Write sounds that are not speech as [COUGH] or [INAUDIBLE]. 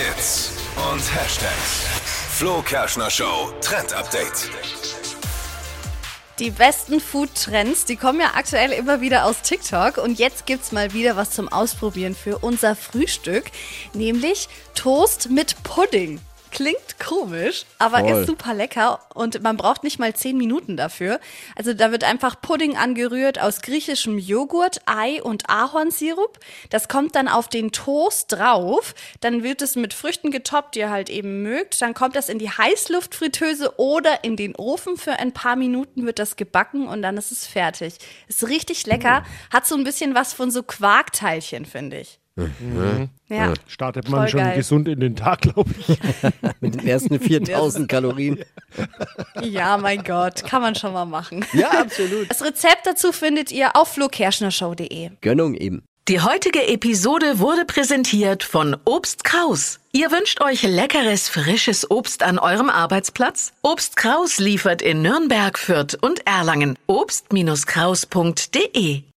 Hits und Hashtags. Flo Kerschner Show Trend Update. Die besten Food-Trends, die kommen ja aktuell immer wieder aus TikTok. Und jetzt gibt's mal wieder was zum Ausprobieren für unser Frühstück, nämlich Toast mit Pudding. Klingt komisch, aber Voll. ist super lecker und man braucht nicht mal 10 Minuten dafür. Also da wird einfach Pudding angerührt aus griechischem Joghurt, Ei und Ahornsirup. Das kommt dann auf den Toast drauf. Dann wird es mit Früchten getoppt, die ihr halt eben mögt. Dann kommt das in die Heißluftfritteuse oder in den Ofen. Für ein paar Minuten wird das gebacken und dann ist es fertig. Ist richtig lecker. Hat so ein bisschen was von so Quarkteilchen, finde ich. Ja. Startet man Voll schon geil. gesund in den Tag, glaube ich. [LAUGHS] Mit den ersten [LAUGHS] 4000 Kalorien. [LAUGHS] Ja, mein Gott, kann man schon mal machen. Ja, absolut. Das Rezept dazu findet ihr auf flokerschnershow.de. Gönnung eben. Die heutige Episode wurde präsentiert von Obst Kraus. Ihr wünscht euch leckeres, frisches Obst an eurem Arbeitsplatz? Obst Kraus liefert in Nürnberg, Fürth und Erlangen. Obst-Kraus.de